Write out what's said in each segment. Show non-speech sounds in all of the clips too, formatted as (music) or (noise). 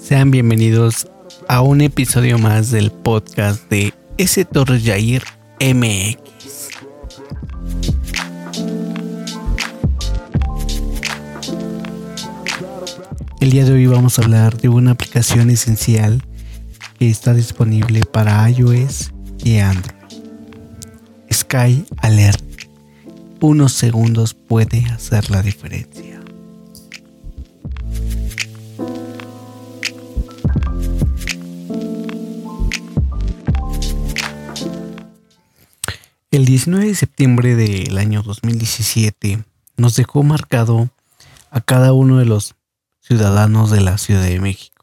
Sean bienvenidos a un episodio más del podcast de S. Torres Yair MX. El día de hoy vamos a hablar de una aplicación esencial que está disponible para iOS y. Sky Alert. Unos segundos puede hacer la diferencia. El 19 de septiembre del año 2017 nos dejó marcado a cada uno de los ciudadanos de la Ciudad de México.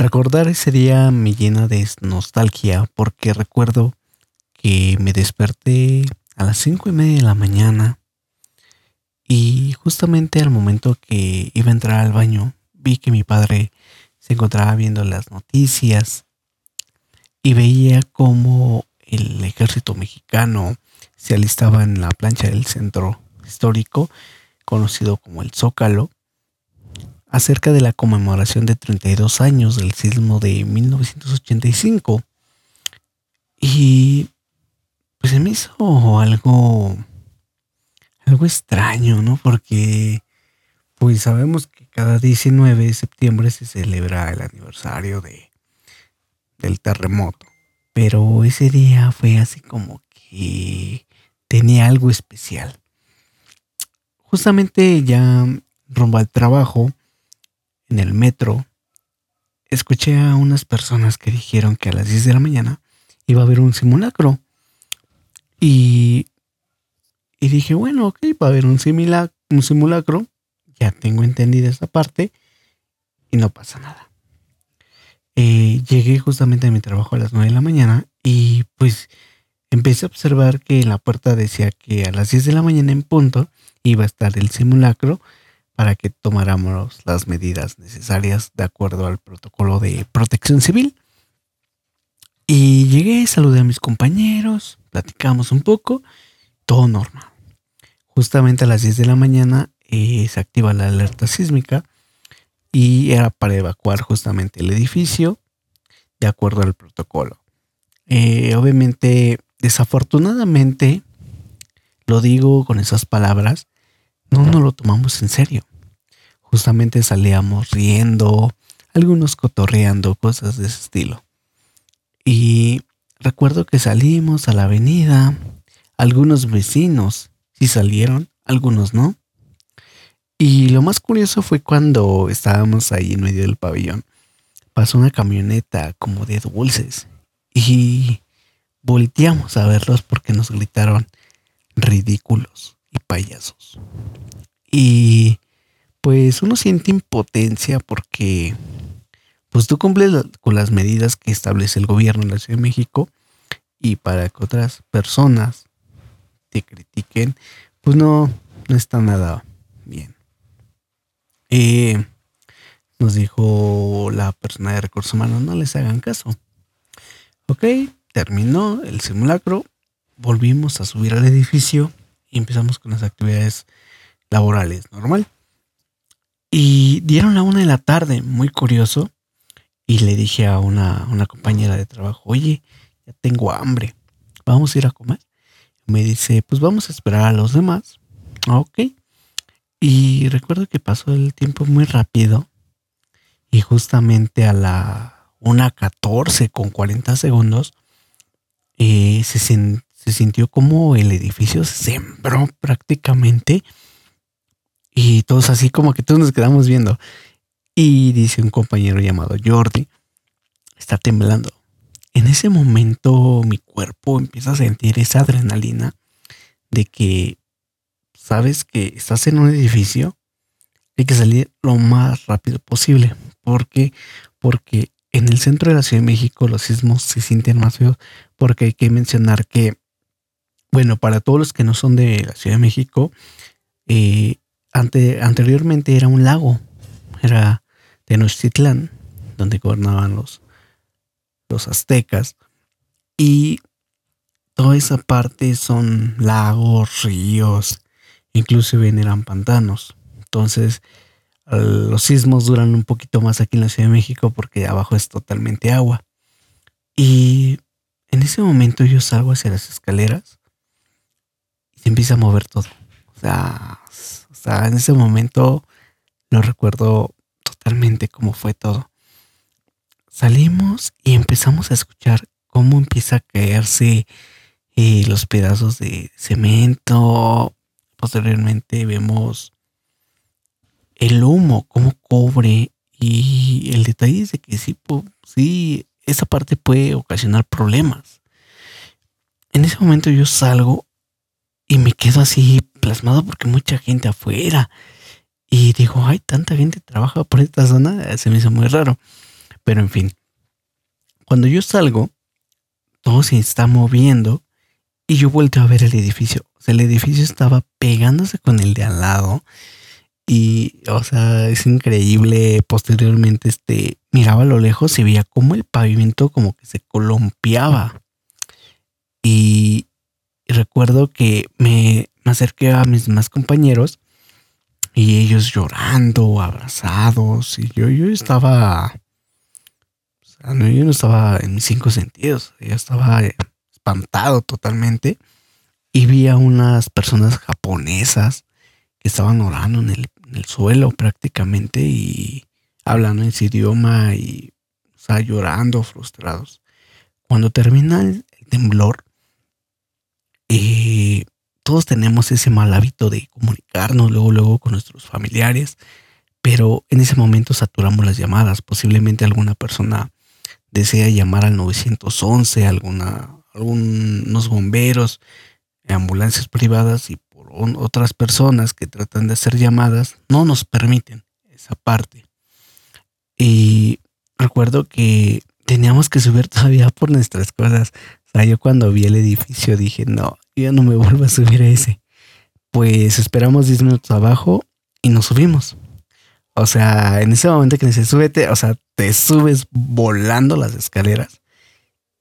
Recordar ese día me llena de nostalgia porque recuerdo que me desperté a las cinco y media de la mañana y justamente al momento que iba a entrar al baño vi que mi padre se encontraba viendo las noticias y veía cómo el ejército mexicano se alistaba en la plancha del centro histórico conocido como el Zócalo acerca de la conmemoración de 32 años del sismo de 1985. Y pues se me hizo algo algo extraño, ¿no? Porque pues sabemos que cada 19 de septiembre se celebra el aniversario de del terremoto, pero ese día fue así como que tenía algo especial. Justamente ya rumbo al trabajo, en el metro, escuché a unas personas que dijeron que a las 10 de la mañana iba a haber un simulacro. Y, y dije, bueno, ok, va a haber un, un simulacro. Ya tengo entendida esa parte y no pasa nada. Eh, llegué justamente a mi trabajo a las 9 de la mañana y pues empecé a observar que la puerta decía que a las 10 de la mañana en punto iba a estar el simulacro para que tomáramos las medidas necesarias de acuerdo al protocolo de protección civil. Y llegué, saludé a mis compañeros, platicamos un poco, todo normal. Justamente a las 10 de la mañana eh, se activa la alerta sísmica y era para evacuar justamente el edificio de acuerdo al protocolo. Eh, obviamente, desafortunadamente, lo digo con esas palabras, no nos lo tomamos en serio. Justamente salíamos riendo, algunos cotorreando, cosas de ese estilo. Y recuerdo que salimos a la avenida, algunos vecinos sí salieron, algunos no. Y lo más curioso fue cuando estábamos ahí en medio del pabellón. Pasó una camioneta como de dulces y volteamos a verlos porque nos gritaron ridículos y payasos. Y pues uno siente impotencia porque pues tú cumples con las medidas que establece el gobierno de la Ciudad de México y para que otras personas te critiquen, pues no, no está nada bien. Eh, nos dijo la persona de recursos humanos, no les hagan caso. Ok, terminó el simulacro, volvimos a subir al edificio y empezamos con las actividades laborales normal. Y dieron la una de la tarde, muy curioso. Y le dije a una, compañera de trabajo, oye, ya tengo hambre, vamos a ir a comer. Me dice, pues vamos a esperar a los demás. Ok. Y recuerdo que pasó el tiempo muy rápido. Y justamente a la 1.14 con 40 segundos, eh, se, se sintió como el edificio se sembró prácticamente. Y todos así como que todos nos quedamos viendo. Y dice un compañero llamado Jordi, está temblando. En ese momento mi cuerpo empieza a sentir esa adrenalina de que sabes que estás en un edificio, hay que salir lo más rápido posible. ¿Por qué? Porque en el centro de la Ciudad de México los sismos se sienten más feos porque hay que mencionar que bueno, para todos los que no son de la Ciudad de México, eh, anteriormente era un lago, era Tenochtitlán, donde gobernaban los, los aztecas. Y toda esa parte son lagos, ríos, inclusive eran pantanos. Entonces, los sismos duran un poquito más aquí en la Ciudad de México porque abajo es totalmente agua. Y en ese momento yo salgo hacia las escaleras y se empieza a mover todo. O sea, en ese momento lo recuerdo totalmente cómo fue todo. Salimos y empezamos a escuchar cómo empieza a caerse eh, los pedazos de cemento. Posteriormente vemos el humo, cómo cobre. Y el detalle es de que sí, sí, esa parte puede ocasionar problemas. En ese momento yo salgo y me quedo así plasmado porque mucha gente afuera. Y digo, ay, tanta gente trabaja por esta zona, se me hizo muy raro. Pero en fin, cuando yo salgo, todo se está moviendo y yo vuelto a ver el edificio. O sea, el edificio estaba pegándose con el de al lado. Y, o sea, es increíble. Posteriormente, este, miraba a lo lejos y veía como el pavimento como que se columpiaba. Y, recuerdo que me, me, acerqué a mis más compañeros y ellos llorando, abrazados. Y yo, yo estaba, no, yo no estaba en mis cinco sentidos. Yo estaba espantado totalmente. Y vi a unas personas japonesas que estaban orando en el, suelo prácticamente y hablando en su idioma y o llorando, frustrados. Cuando termina el, temblor, eh, todos tenemos ese mal hábito de comunicarnos luego, luego con nuestros familiares, pero en ese momento saturamos las llamadas. Posiblemente alguna persona desea llamar al 911, alguna algunos bomberos, ambulancias privadas y por otras personas que tratan de hacer llamadas, no nos permiten esa parte. Y recuerdo que teníamos que subir todavía por nuestras cosas. O sea, yo cuando vi el edificio dije, no, yo no me (laughs) vuelvo a subir a ese. Pues esperamos 10 minutos abajo y nos subimos. O sea, en ese momento que se sube, o sea, te subes volando las escaleras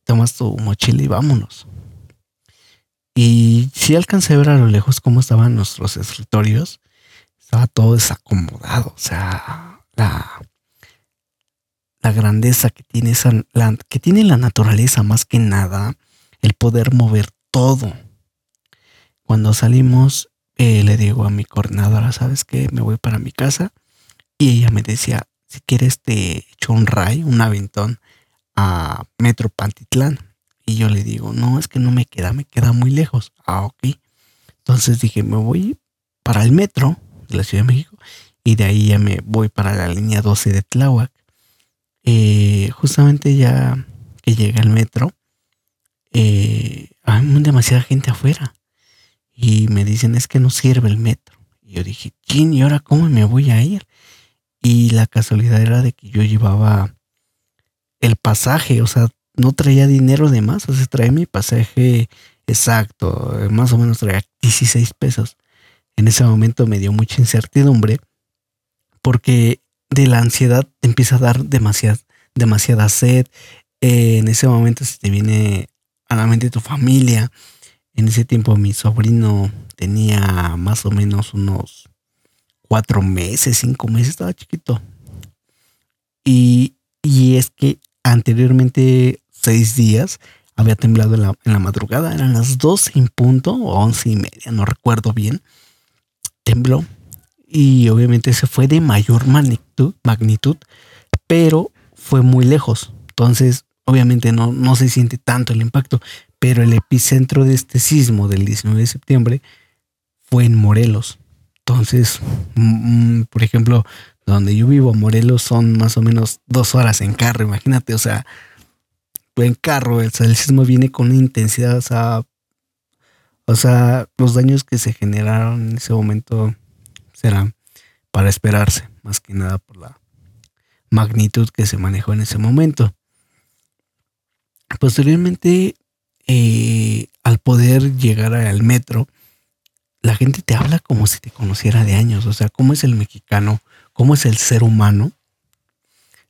tomas tu mochila y vámonos. Y sí alcancé a ver a lo lejos cómo estaban nuestros escritorios. Estaba todo desacomodado. O sea, la, la grandeza que tiene, esa, la, que tiene la naturaleza más que nada, el poder mover todo. Cuando salimos, eh, le digo a mi coordinadora, ¿sabes qué? Me voy para mi casa. Y ella me decía, si quieres te echo un ray, un aventón a Metro Pantitlán. Y yo le digo, no, es que no me queda, me queda muy lejos. Ah, ok. Entonces dije, me voy para el metro de la Ciudad de México y de ahí ya me voy para la línea 12 de Tláhuac. Eh, justamente ya que llega el metro, eh, hay demasiada gente afuera y me dicen es que no sirve el metro. Y yo dije, chin, ¿y ahora cómo me voy a ir? Y la casualidad era de que yo llevaba el pasaje, o sea, no traía dinero de más, o sea, traía mi pasaje exacto, más o menos traía 16 pesos. En ese momento me dio mucha incertidumbre porque de la ansiedad te empieza a dar demasiada, demasiada sed. Eh, en ese momento se te viene a la mente tu familia. En ese tiempo mi sobrino tenía más o menos unos cuatro meses, cinco meses, estaba chiquito. Y, y es que anteriormente seis días había temblado en la, madrugada, eran las 12 en punto o once y media, no recuerdo bien. Tembló y obviamente se fue de mayor magnitud, magnitud, pero fue muy lejos. Entonces, obviamente no, no se siente tanto el impacto, pero el epicentro de este sismo del 19 de septiembre fue en Morelos. Entonces, mm, mm, por ejemplo, donde yo vivo, Morelos, son más o menos dos horas en carro, imagínate, o sea, en carro, el, sismo viene con una intensidad, o sea, o sea, los daños que se generaron en ese momento serán para esperarse, más que nada por la magnitud que se manejó en ese momento. Posteriormente, eh, al poder llegar al metro, la gente te habla como si te conociera de años, o sea, cómo es el mexicano, cómo es el ser humano.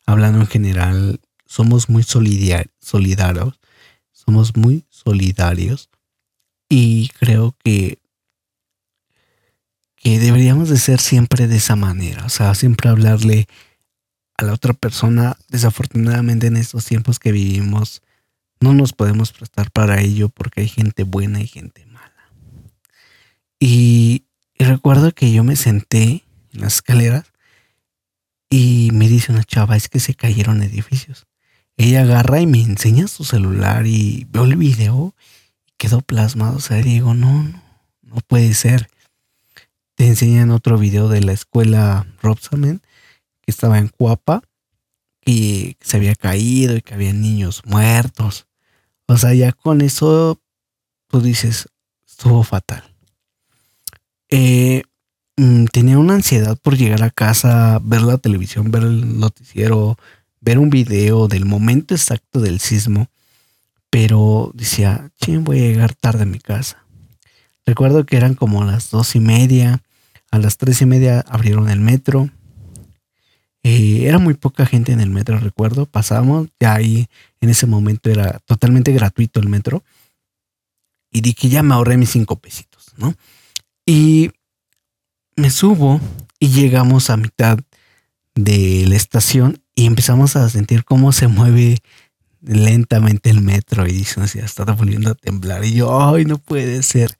Hablando en general, somos muy solidarios, somos muy solidarios y creo que que deberíamos de ser siempre de esa manera, o sea, siempre hablarle a la otra persona. Desafortunadamente en estos tiempos que vivimos no nos podemos prestar para ello porque hay gente buena y gente mala. Y, recuerdo que yo me senté en las escaleras y me dice una chava, es que se cayeron edificios. Ella agarra y me enseña su celular y veo el video y quedó plasmado. O sea, digo, no, no, no puede ser. Te enseñan otro video de la escuela Robsamen que estaba en Cuapa y se había caído y que había niños muertos. O sea, ya con eso tú dices, estuvo fatal. Eh, Mm, tenía una ansiedad por llegar a casa, ver la televisión, ver el noticiero, ver un video del momento exacto del sismo, pero decía, ching, voy a llegar tarde a mi casa. Recuerdo que eran como las dos y media, a las tres y media abrieron el metro. Eh, era muy poca gente en el metro, recuerdo. Pasamos, ya ahí en ese momento era totalmente gratuito el metro. Y dije, ya me ahorré mis cinco pesitos, ¿no? Y me subo y llegamos a mitad de la estación y empezamos a sentir cómo se mueve lentamente el metro y dice, ya está volviendo a temblar y yo, ay, no puede ser.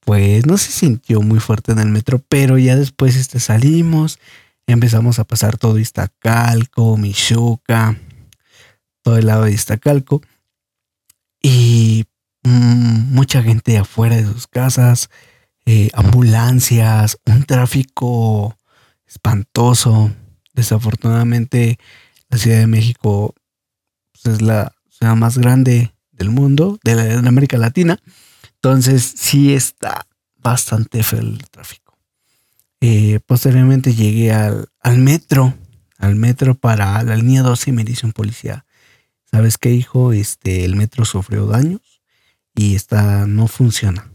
Pues no se sintió muy fuerte en el metro, pero ya después este, salimos, empezamos a pasar todo Iztacalco, Michoacán, todo el lado de Iztacalco y mm, mucha gente afuera de sus casas, eh, ambulancias, un tráfico espantoso. Desafortunadamente, la Ciudad de México pues, es la ciudad más grande del mundo, de, la, América Latina. Entonces, sí está bastante feo el tráfico. Eh, posteriormente llegué al, metro, al metro para la línea 12 y me dice un policía, ¿sabes qué, hijo? Este, el metro sufrió daños y está, no funciona.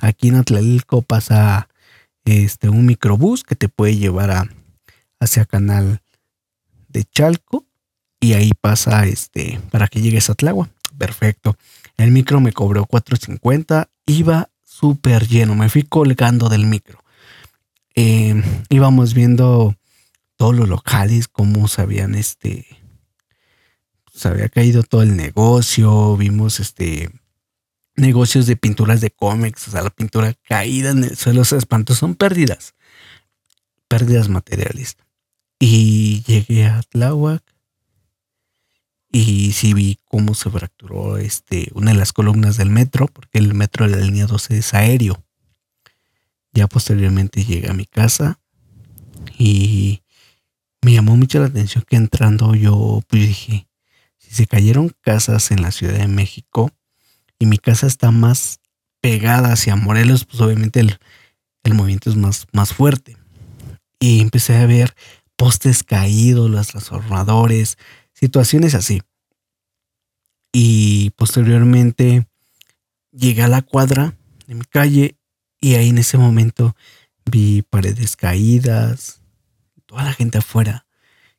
Aquí en Atlalilco pasa este, un microbús que te puede llevar a, hacia Canal de Chalco y ahí pasa este, para que llegues a Tlagua. Perfecto. El micro me cobró 4.50, iba súper lleno, me fui colgando del micro. Em, íbamos viendo todos los locales, cómo se habían, este, se había caído todo el negocio, vimos este, negocios de pinturas de cómics, o sea, la pintura caída en el suelo, se espantó, son pérdidas, pérdidas materiales. Y llegué a Tláhuac y sí vi cómo se fracturó este, una de las columnas del metro, porque el metro de la línea 12 es aéreo. Ya posteriormente llegué a mi casa y me llamó mucho la atención que entrando yo pues dije, si se cayeron casas en la Ciudad de México, y mi casa está más pegada hacia Morelos, pues obviamente el, movimiento es más, más fuerte. Y empecé a ver postes caídos, los transformadores, situaciones así. Y posteriormente llegué a la cuadra de mi calle y ahí en ese momento vi paredes caídas, toda la gente afuera.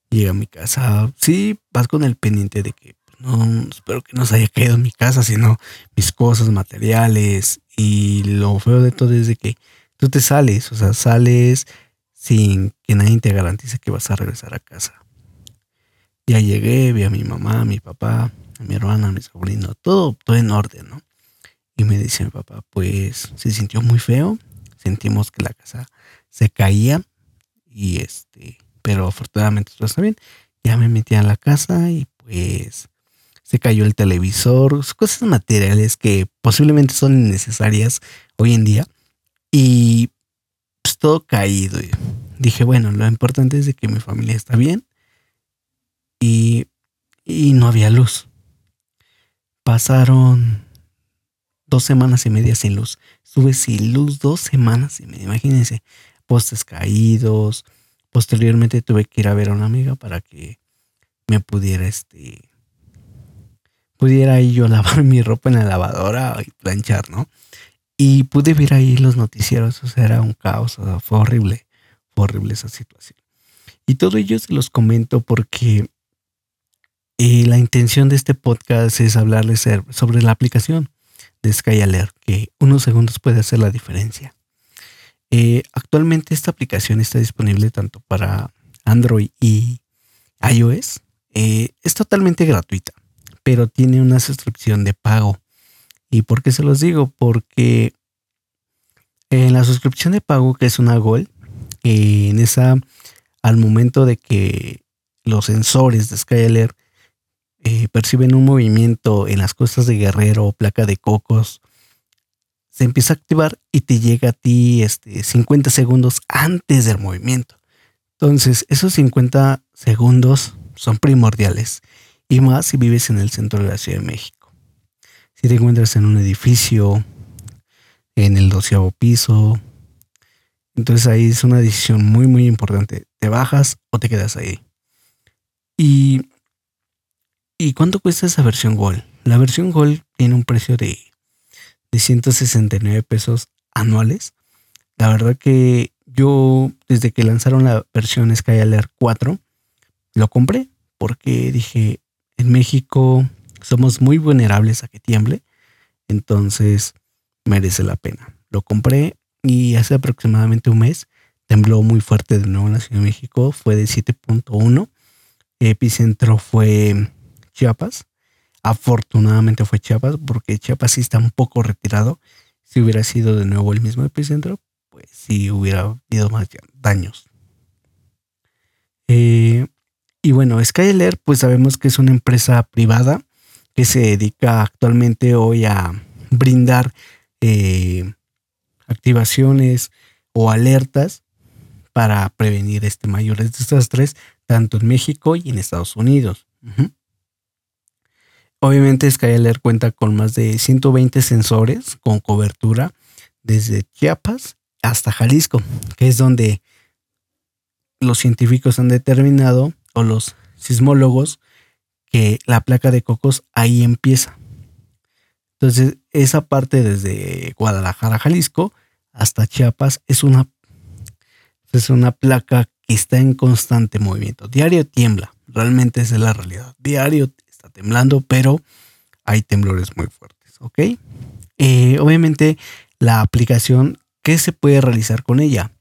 Llegué a mi casa. Sí, vas con el pendiente de que no, espero que no se haya caído en mi casa, sino mis cosas materiales. Y lo feo de todo es de que tú te sales, o sea, sales sin que nadie te garantice que vas a regresar a casa. Ya llegué, vi a mi mamá, a mi papá, a mi hermana, a mi sobrino, todo, todo en orden, ¿no? Y me dice mi papá, pues se sintió muy feo, sentimos que la casa se caía y este, pero afortunadamente todo está bien. Ya me metí a la casa y pues se cayó el televisor, cosas materiales que posiblemente son innecesarias hoy en día. Y pues todo caído. dije, bueno, lo importante es de que mi familia está bien. Y, y no había luz. Pasaron dos semanas y media sin luz. Estuve sin luz dos semanas y media. Imagínense, postes caídos. Posteriormente tuve que ir a ver a una amiga para que me pudiera este pudiera ahí yo (laughs) lavar mi ropa en la lavadora y planchar, ¿no? Y pude ver ahí los noticieros, o sea, era un caos, fue horrible, fue horrible esa situación. Y todo ello se los comento porque Y la intención de este podcast es hablarles sobre la aplicación de SkyAlert, que unos segundos puede hacer la diferencia. Eh, actualmente esta aplicación está disponible tanto para Android y iOS. Eh, es totalmente gratuita, pero tiene una suscripción de pago. ¿Y por qué se los digo? Porque en la suscripción de pago, que es una Gold, en esa, al momento de que los sensores de SkyAlert perciben un movimiento en las costas de Guerrero, placa de cocos, se empieza a activar y te llega a ti este, 50 segundos antes del movimiento. Entonces, esos 50 segundos son primordiales y más si vives en el centro de la Ciudad de México. Si te encuentras en un edificio, en el doceavo piso, entonces ahí es una decisión muy, muy importante. ¿Te bajas o te quedas ahí? ¿Y, ¿y cuánto cuesta esa versión Gold? La versión Gold tiene un precio de de 169 pesos anuales. La verdad que yo desde que lanzaron la versión Skyalert 4 lo compré porque dije en México somos muy vulnerables a que tiemble, entonces merece la pena. Lo compré y hace aproximadamente un mes tembló muy fuerte de nuevo en la Ciudad de México, fue de 7.1, epicentro fue Chiapas Afortunadamente fue Chiapas, porque Chiapas sí está un poco retirado. Si hubiera sido de nuevo el mismo epicentro, pues sí hubiera habido más daños. Eh, y bueno, Skyler, pues sabemos que es una empresa privada que se dedica actualmente hoy a brindar eh, activaciones o alertas para prevenir este mayores desastres tanto en México y en Estados Unidos. Obviamente Skyler cuenta con más de 120 sensores con cobertura desde Chiapas hasta Jalisco, que es donde los científicos han determinado, o los sismólogos, que la placa de cocos ahí empieza. Entonces, esa parte desde Guadalajara, Jalisco, hasta Chiapas es una, es una placa que está en constante movimiento. Diario tiembla, realmente esa es la realidad. Diario temblando, pero hay temblores muy fuertes, ¿ok? Eh, obviamente la aplicación, ¿qué se puede realizar con ella?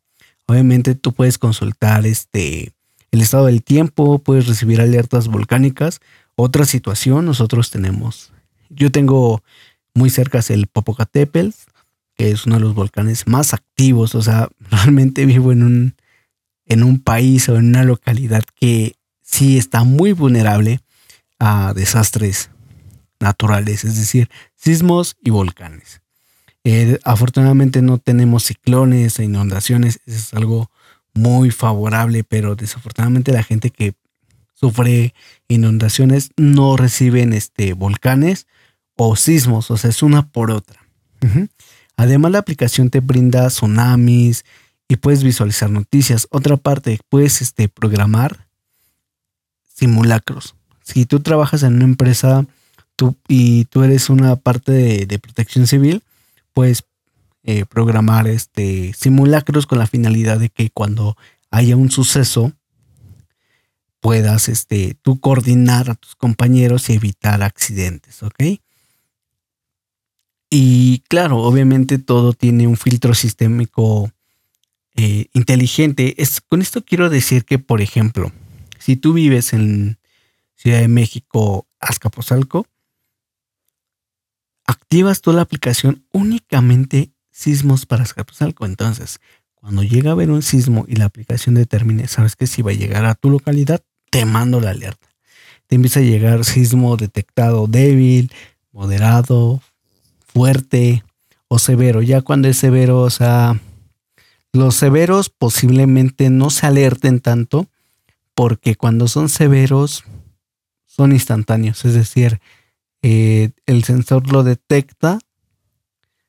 Obviamente tú puedes consultar este, el estado del tiempo, puedes recibir alertas volcánicas. Otra situación, nosotros tenemos, yo tengo muy cerca el Popocatépetl, que es uno de los volcanes más activos, o sea, (laughs) realmente vivo en un, en un país o en una localidad que sí está muy vulnerable a desastres naturales, es decir, sismos y volcanes. Eh, afortunadamente no tenemos ciclones e inundaciones, eso es algo muy favorable, pero desafortunadamente la gente que sufre inundaciones no reciben este, volcanes o sismos, o sea, es una por otra. Además, la aplicación te brinda tsunamis y puedes visualizar noticias. Otra parte, puedes este, programar simulacros si tú trabajas en una empresa y tú eres una parte de, protección civil, puedes eh, programar este, simulacros con la finalidad de que cuando haya un suceso puedas este, tú coordinar a tus compañeros y evitar accidentes, ¿ok? Y claro, obviamente todo tiene un filtro sistémico eh, inteligente. Es, con esto quiero decir que, por ejemplo, si tú vives en, Ciudad de México, Azcapotzalco, activas tú la aplicación únicamente sismos para Azcapotzalco. Entonces, cuando llega a haber un sismo y la aplicación determine, sabes que si va a llegar a tu localidad, te mando la alerta. Te empieza a llegar sismo detectado débil, moderado, fuerte o severo. Ya cuando es severo, o sea, los severos posiblemente no se alerten tanto porque cuando son severos son instantáneos, es decir, eh, el sensor lo detecta,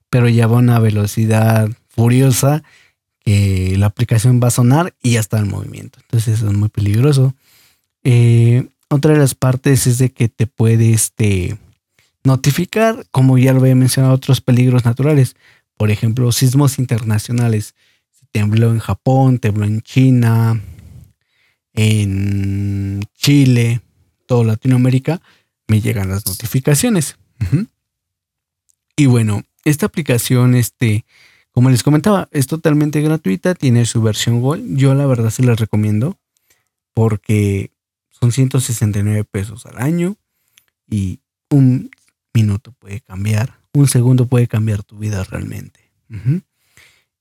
pero ya va a una velocidad furiosa que la aplicación va a sonar y ya está en movimiento. Entonces eso es muy peligroso. Eh, otra de las partes es de que te puede este, notificar, como ya lo había mencionado, otros peligros naturales. Por ejemplo, sismos internacionales. Tembló en Japón, tembló en China, en Chile, Latinoamérica, me llegan las notificaciones. Y bueno, esta aplicación, este, como les comentaba, es totalmente gratuita, tiene su versión Gold. Yo la verdad se la recomiendo porque son 169 pesos al año y un minuto puede cambiar, un segundo puede cambiar tu vida realmente.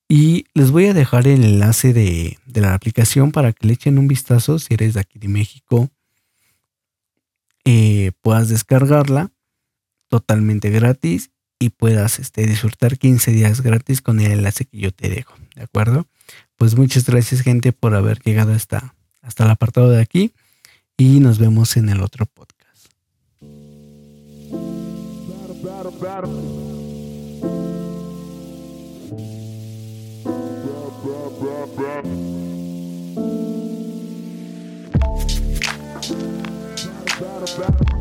Y les voy a dejar el enlace de, la aplicación para que le echen un vistazo si eres de aquí de México. Eh, puedas descargarla totalmente gratis y puedas este, disfrutar 15 días gratis con el enlace que yo te dejo. ¿De acuerdo? Pues muchas gracias gente por haber llegado hasta, hasta el apartado de aquí y nos vemos en el otro podcast. slap.